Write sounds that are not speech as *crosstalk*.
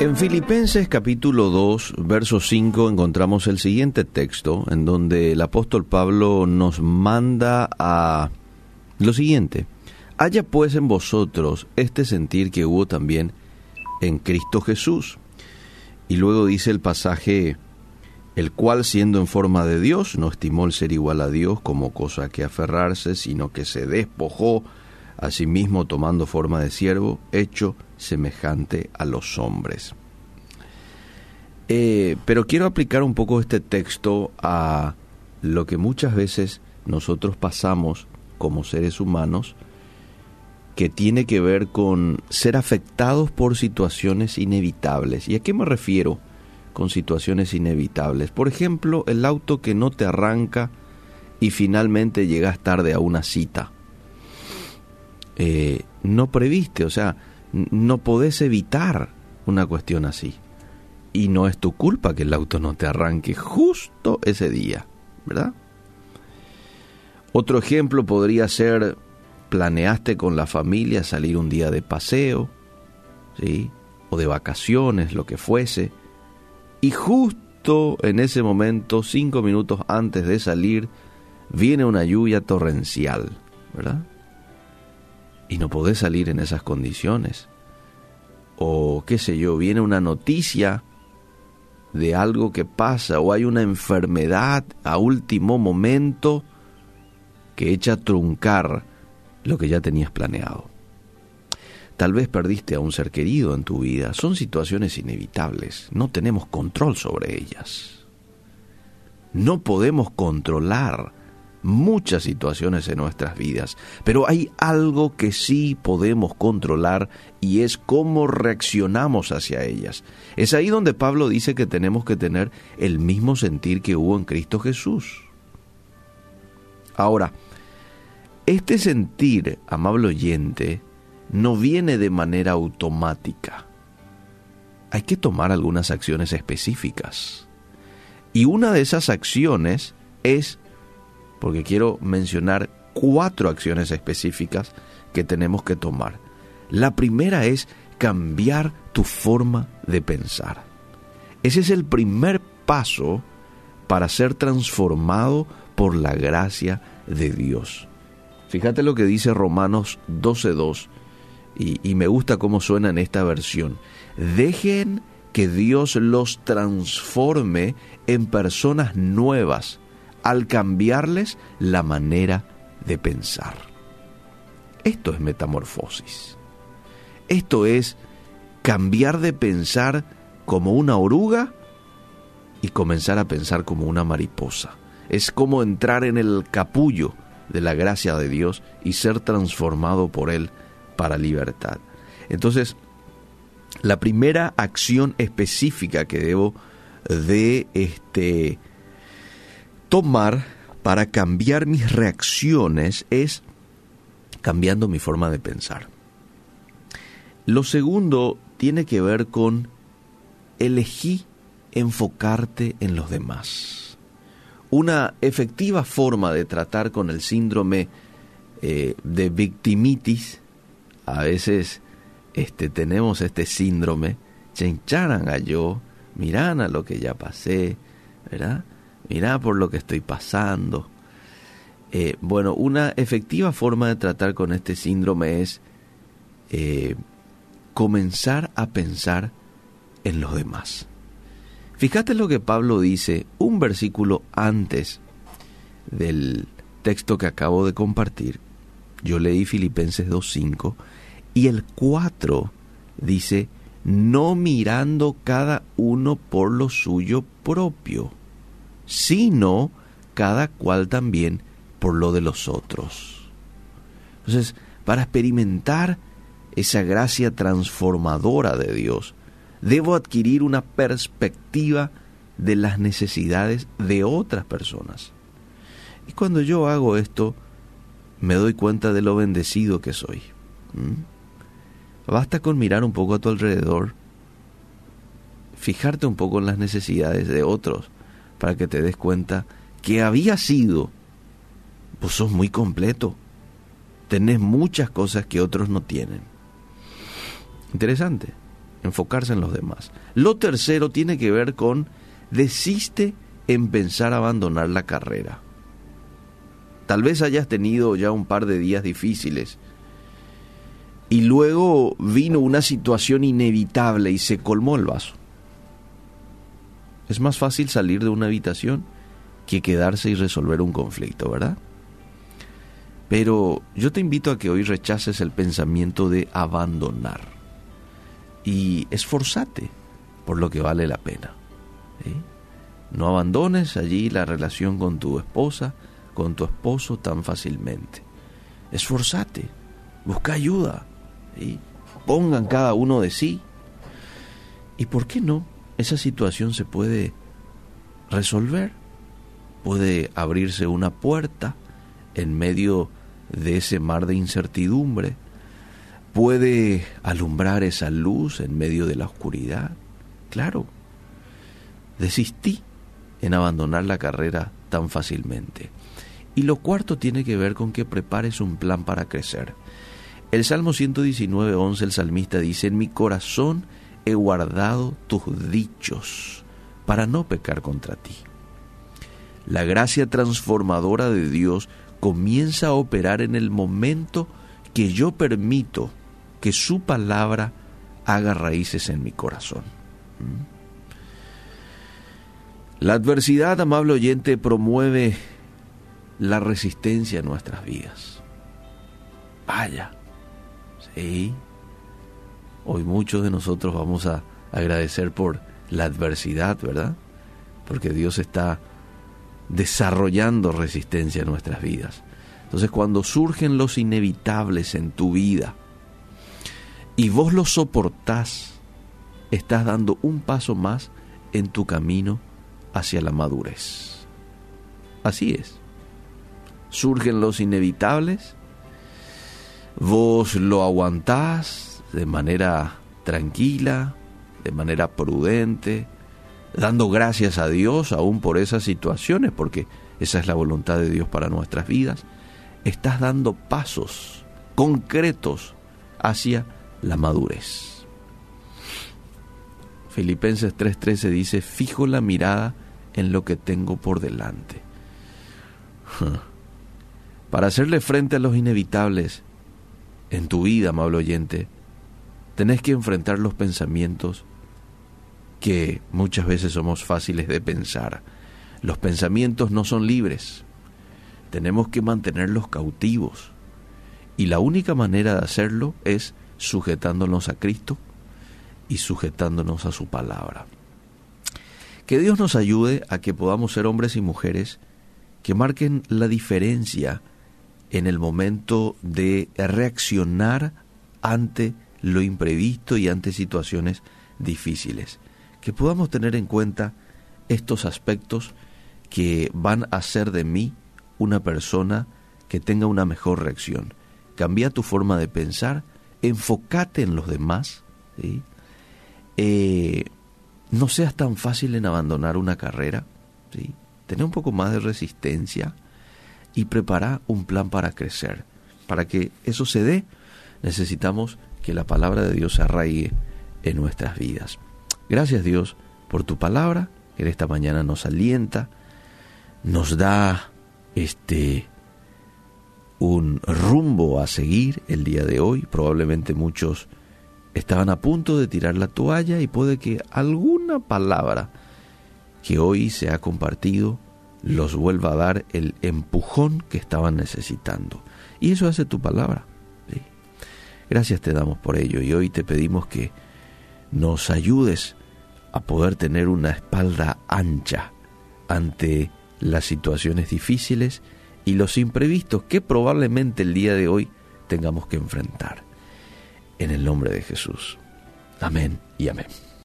En Filipenses capítulo 2, verso 5 encontramos el siguiente texto en donde el apóstol Pablo nos manda a lo siguiente. Haya pues en vosotros este sentir que hubo también en Cristo Jesús. Y luego dice el pasaje, el cual siendo en forma de Dios, no estimó el ser igual a Dios como cosa que aferrarse, sino que se despojó a sí mismo tomando forma de siervo, hecho semejante a los hombres. Eh, pero quiero aplicar un poco este texto a lo que muchas veces nosotros pasamos como seres humanos, que tiene que ver con ser afectados por situaciones inevitables. ¿Y a qué me refiero con situaciones inevitables? Por ejemplo, el auto que no te arranca y finalmente llegas tarde a una cita. Eh, no previste, o sea, no podés evitar una cuestión así. Y no es tu culpa que el auto no te arranque justo ese día, ¿verdad? Otro ejemplo podría ser, planeaste con la familia salir un día de paseo, ¿sí? O de vacaciones, lo que fuese, y justo en ese momento, cinco minutos antes de salir, viene una lluvia torrencial, ¿verdad? Y no podés salir en esas condiciones. O qué sé yo, viene una noticia de algo que pasa o hay una enfermedad a último momento que echa a truncar lo que ya tenías planeado. Tal vez perdiste a un ser querido en tu vida. Son situaciones inevitables. No tenemos control sobre ellas. No podemos controlar muchas situaciones en nuestras vidas, pero hay algo que sí podemos controlar y es cómo reaccionamos hacia ellas. Es ahí donde Pablo dice que tenemos que tener el mismo sentir que hubo en Cristo Jesús. Ahora, este sentir, amable oyente, no viene de manera automática. Hay que tomar algunas acciones específicas. Y una de esas acciones es porque quiero mencionar cuatro acciones específicas que tenemos que tomar. La primera es cambiar tu forma de pensar. Ese es el primer paso para ser transformado por la gracia de Dios. Fíjate lo que dice Romanos 12.2 y, y me gusta cómo suena en esta versión. Dejen que Dios los transforme en personas nuevas al cambiarles la manera de pensar. Esto es metamorfosis. Esto es cambiar de pensar como una oruga y comenzar a pensar como una mariposa. Es como entrar en el capullo de la gracia de Dios y ser transformado por Él para libertad. Entonces, la primera acción específica que debo de este tomar para cambiar mis reacciones es cambiando mi forma de pensar. Lo segundo tiene que ver con elegí enfocarte en los demás. Una efectiva forma de tratar con el síndrome eh, de victimitis, a veces este, tenemos este síndrome, chencharan a yo, miran a lo que ya pasé, ¿verdad? Mira por lo que estoy pasando. Eh, bueno, una efectiva forma de tratar con este síndrome es eh, comenzar a pensar en los demás. Fíjate lo que Pablo dice un versículo antes del texto que acabo de compartir. Yo leí Filipenses 2.5 y el 4 dice, no mirando cada uno por lo suyo propio sino cada cual también por lo de los otros. Entonces, para experimentar esa gracia transformadora de Dios, debo adquirir una perspectiva de las necesidades de otras personas. Y cuando yo hago esto, me doy cuenta de lo bendecido que soy. ¿Mm? Basta con mirar un poco a tu alrededor, fijarte un poco en las necesidades de otros para que te des cuenta que había sido, pues sos muy completo, tenés muchas cosas que otros no tienen. Interesante. enfocarse en los demás. Lo tercero tiene que ver con desiste en pensar abandonar la carrera. Tal vez hayas tenido ya un par de días difíciles y luego vino una situación inevitable y se colmó el vaso. Es más fácil salir de una habitación que quedarse y resolver un conflicto, ¿verdad? Pero yo te invito a que hoy rechaces el pensamiento de abandonar y esforzate por lo que vale la pena. No abandones allí la relación con tu esposa, con tu esposo tan fácilmente. Esforzate, busca ayuda, pongan cada uno de sí. ¿Y por qué no? Esa situación se puede resolver, puede abrirse una puerta en medio de ese mar de incertidumbre, puede alumbrar esa luz en medio de la oscuridad. Claro, desistí en abandonar la carrera tan fácilmente. Y lo cuarto tiene que ver con que prepares un plan para crecer. El Salmo 119, 11, el salmista dice, en mi corazón he guardado tus dichos para no pecar contra ti. La gracia transformadora de Dios comienza a operar en el momento que yo permito que su palabra haga raíces en mi corazón. ¿Mm? La adversidad, amable oyente, promueve la resistencia en nuestras vidas. Vaya, sí. Hoy muchos de nosotros vamos a agradecer por la adversidad, ¿verdad? Porque Dios está desarrollando resistencia en nuestras vidas. Entonces cuando surgen los inevitables en tu vida y vos los soportás, estás dando un paso más en tu camino hacia la madurez. Así es. Surgen los inevitables, vos lo aguantás de manera tranquila, de manera prudente, dando gracias a Dios aún por esas situaciones, porque esa es la voluntad de Dios para nuestras vidas. Estás dando pasos concretos hacia la madurez. Filipenses 3:13 dice, fijo la mirada en lo que tengo por delante. *laughs* Para hacerle frente a los inevitables en tu vida, amable oyente, tenés que enfrentar los pensamientos que muchas veces somos fáciles de pensar. Los pensamientos no son libres. Tenemos que mantenerlos cautivos. Y la única manera de hacerlo es sujetándonos a Cristo y sujetándonos a su palabra. Que Dios nos ayude a que podamos ser hombres y mujeres que marquen la diferencia en el momento de reaccionar ante lo imprevisto y ante situaciones difíciles. Que podamos tener en cuenta estos aspectos que van a hacer de mí una persona que tenga una mejor reacción. Cambia tu forma de pensar, enfócate en los demás, eh, no seas tan fácil en abandonar una carrera, ¿sí? tener un poco más de resistencia y prepara un plan para crecer. Para que eso se dé, necesitamos que la palabra de Dios se arraigue en nuestras vidas. Gracias Dios por tu palabra, que en esta mañana nos alienta, nos da este un rumbo a seguir el día de hoy. Probablemente muchos estaban a punto de tirar la toalla y puede que alguna palabra que hoy se ha compartido los vuelva a dar el empujón que estaban necesitando. Y eso hace tu palabra. Gracias te damos por ello y hoy te pedimos que nos ayudes a poder tener una espalda ancha ante las situaciones difíciles y los imprevistos que probablemente el día de hoy tengamos que enfrentar en el nombre de Jesús. Amén y amén.